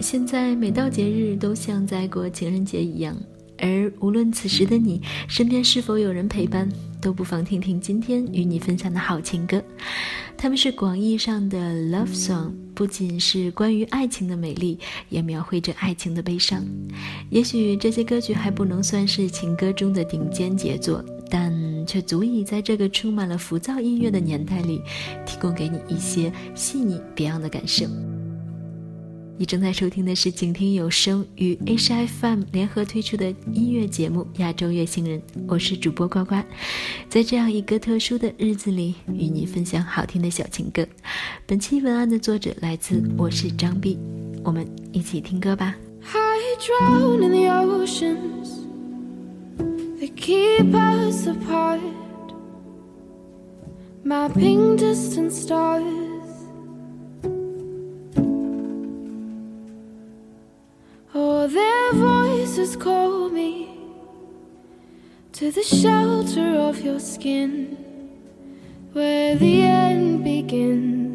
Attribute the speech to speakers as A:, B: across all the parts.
A: 现在每到节日都像在过情人节一样，而无论此时的你身边是否有人陪伴，都不妨听听今天与你分享的好情歌。他们是广义上的 love song，不仅是关于爱情的美丽，也描绘着爱情的悲伤。也许这些歌曲还不能算是情歌中的顶尖杰作，但却足以在这个充满了浮躁音乐的年代里，提供给你一些细腻别样的感受。你正在收听的是静听有声与 H I FM 联合推出的音乐节目《亚洲乐星人》，我是主播呱呱，在这样一个特殊的日子里，与你分享好听的小情歌。本期文案的作者来自我是张碧，我们一起听歌吧。Their voices call me to the shelter of your skin where the end begins.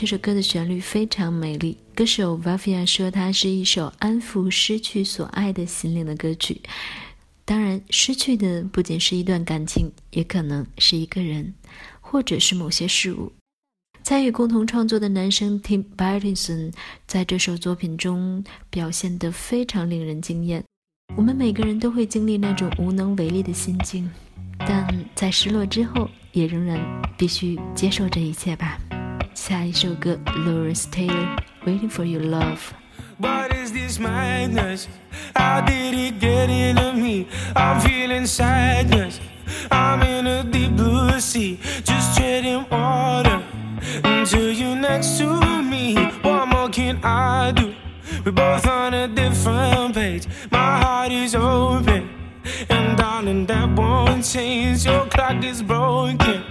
A: 这
B: 首歌的旋律非常美丽。歌手 Vafia 说，它是一首安抚失去所爱的心灵的歌曲。当然，失去的不仅是一段感情，也可能是一个人，或者是某些事物。参与共同创作的男生 Tim Bartison 在这首作品中表现得非常令人惊艳。我们每个人都会经历那种无能为力的心境，但在失落之后，也仍然必须接受这一切吧。下一首歌，Lawrence Taylor，《Waiting for Your
C: Love》。What is this madness? How did it get into me? I'm feeling sadness. I'm in a deep blue sea, just treading water until you're next to me. What more can I do? We're both on a different page. My heart is open, and darling, that won't change. Your clock is broken,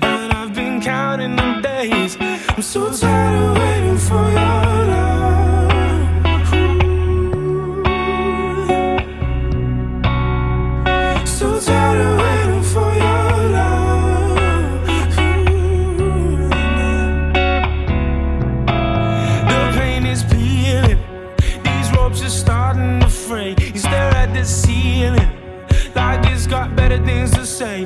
C: and I've counting the days. I'm so tired of waiting for your love. So tired of waiting for your love. The pain is peeling. These ropes are starting to fray. You at the ceiling like it's got better things to say.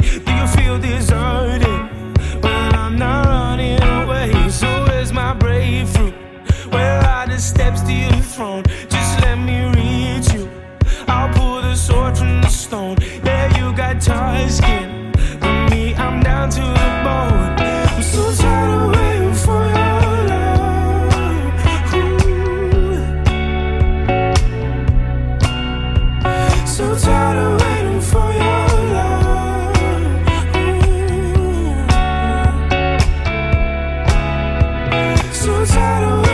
C: So tired of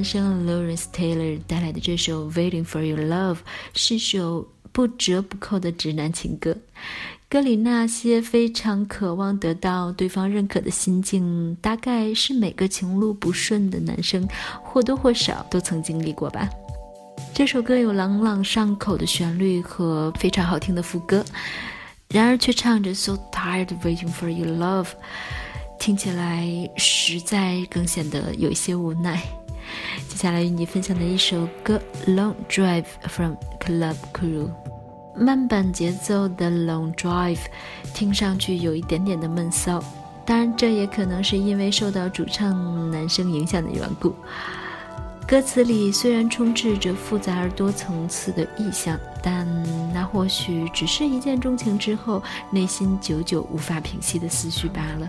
B: 男生 Lawrence Taylor 带来的这首《Waiting for Your Love》是首不折不扣的直男情歌。
D: 歌里那些非常渴望得到对方认可的心境，大概是每个情路不顺的男生或多或少都曾经历过吧。这首歌有朗朗上口的旋律和非常好听的副歌，然而却唱着 “So tired waiting for your love”，听起来实在更显得有一些无奈。接下来与你分享的一首歌《Long Drive from Club Crew》，慢板节奏的《Long Drive》，听上去有一点点的闷骚，当然这也可能是因为受到主唱男生影响的缘故。歌词里虽然充斥着复杂而多层次的意象，但那或许只是一见钟情之后内心久久无法平息的思绪罢了。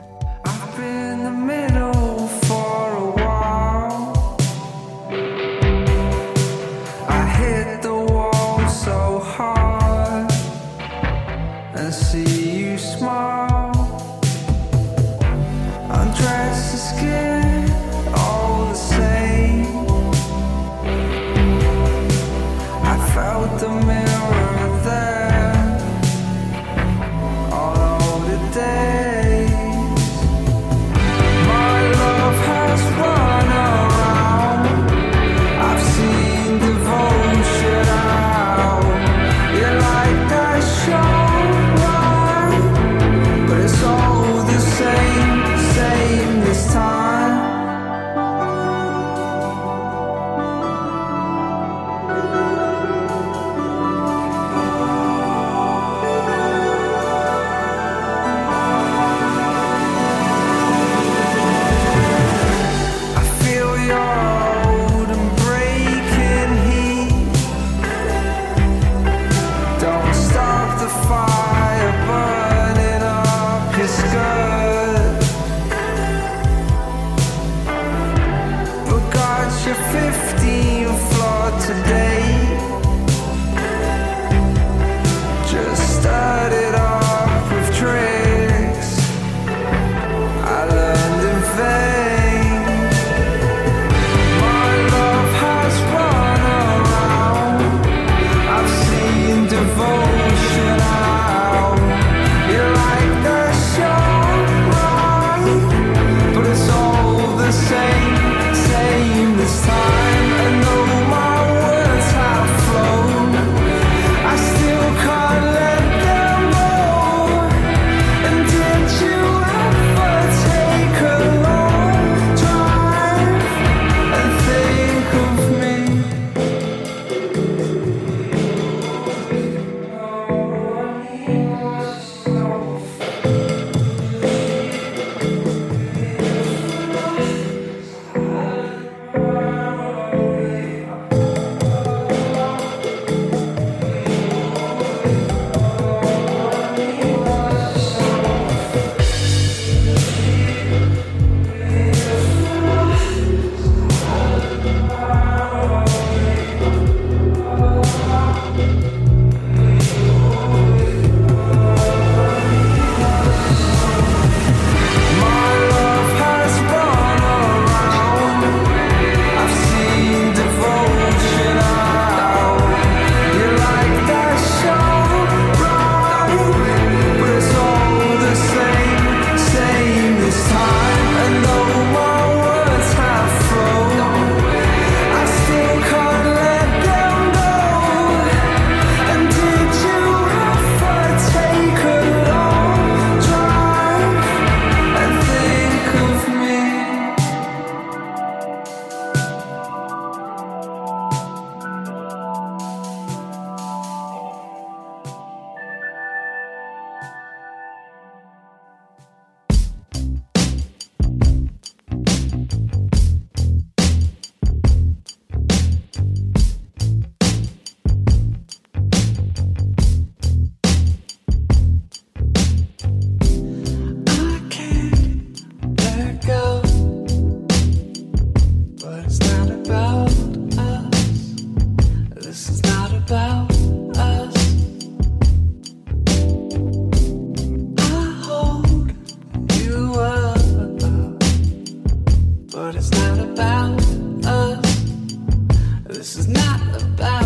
E: This is not about.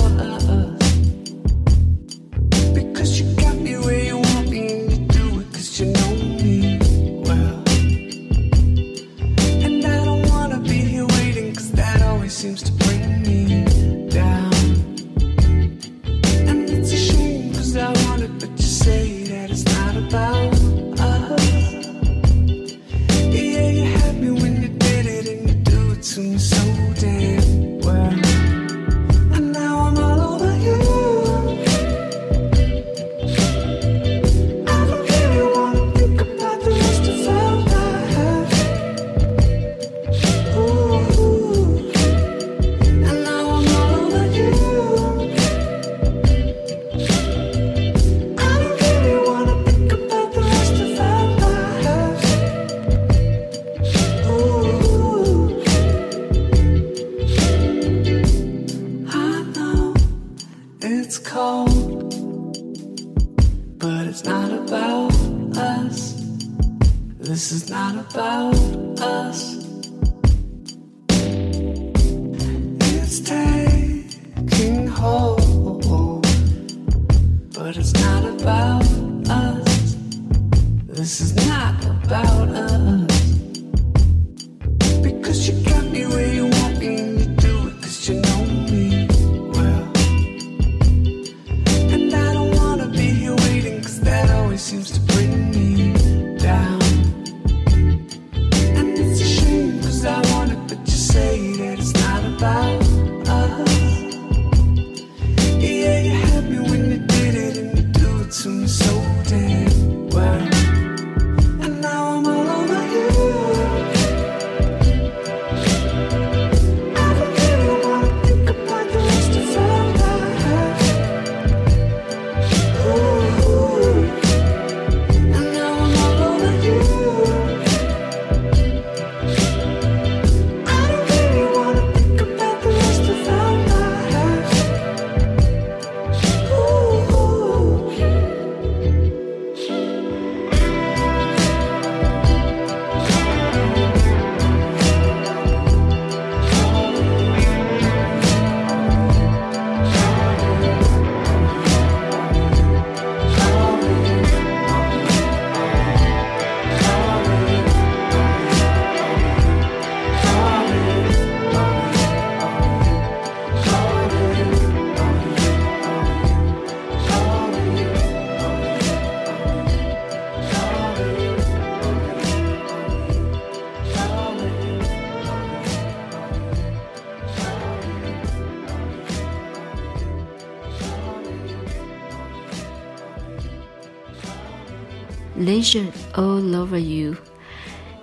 E: Over You。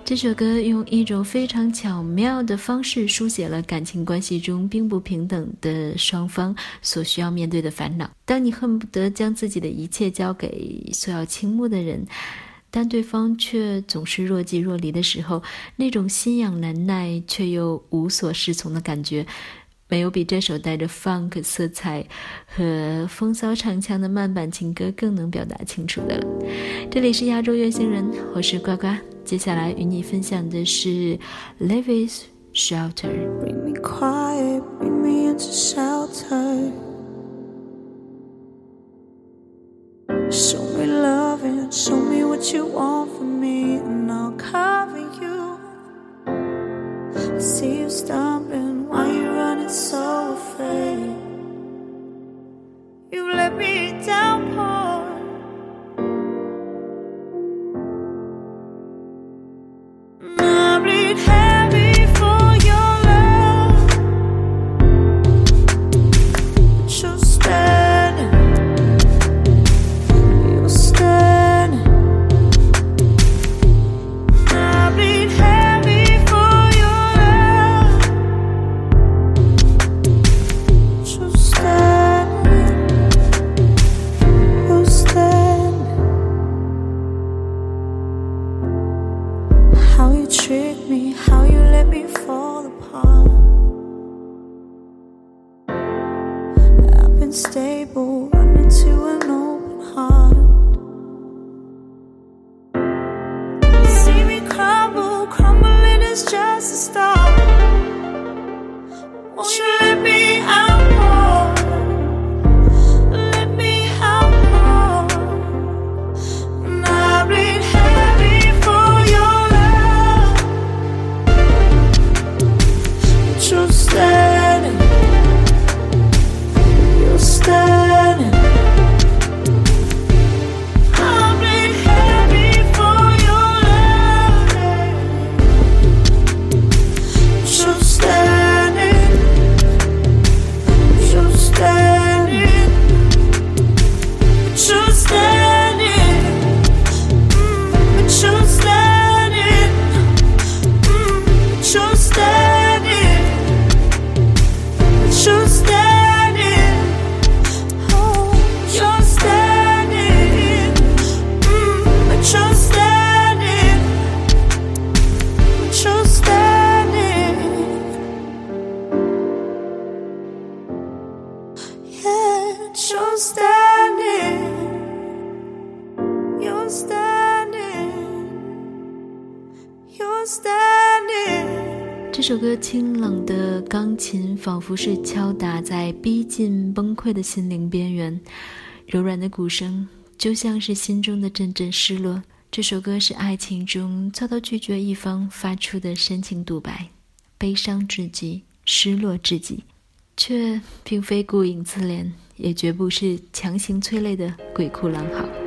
B: 这首歌用一种非常巧妙的方式书写了感情关系中并不平等的双方所需要面对的烦恼。当你恨不得将自己的一切交给所要倾慕的人，但对方却总是若即若离的时候，那种心痒难耐却又无所适从的感觉，没有比这首带着 funk 色彩和风骚唱腔的慢板情歌更能表达清楚的了。这里是亚洲月星人，我是呱呱。接下来与你分享的是 Levis Shelter。
F: See you stumbling, why you running so afraid? You let me down, poor.
B: 这首歌清冷的钢琴仿佛是敲打在逼近崩溃的心灵边缘，柔软的鼓声就像是心中的阵阵失落。这首歌是爱情中遭到拒绝一方发出的深情独白，悲伤至极，失落至极，却并非顾影自怜，也绝不是强行催泪的鬼哭狼嚎。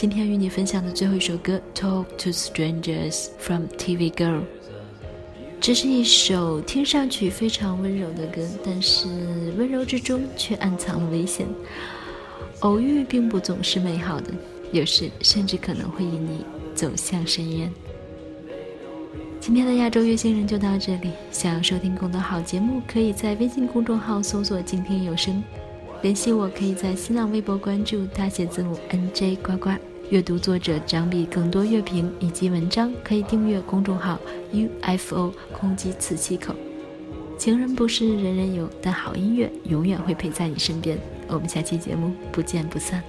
B: 今天与你分享的最后一首歌《Talk to Strangers》from TV Girl。这是一首听上去非常温柔的歌，但是温柔之中却暗藏了危险。偶遇并不总是美好的，有时甚至可能会引你走向深渊。今天的亚洲月星人就到这里。想要收听更多好节目，可以在微信公众号搜索“静听有声”，联系我可以在新浪微博关注大写字母 NJ 呱呱。阅读作者张碧更多乐评以及文章，可以订阅公众号 UFO 空击磁器口。情人不是人人有，但好音乐永远会陪在你身边。我们下期节目不见不散。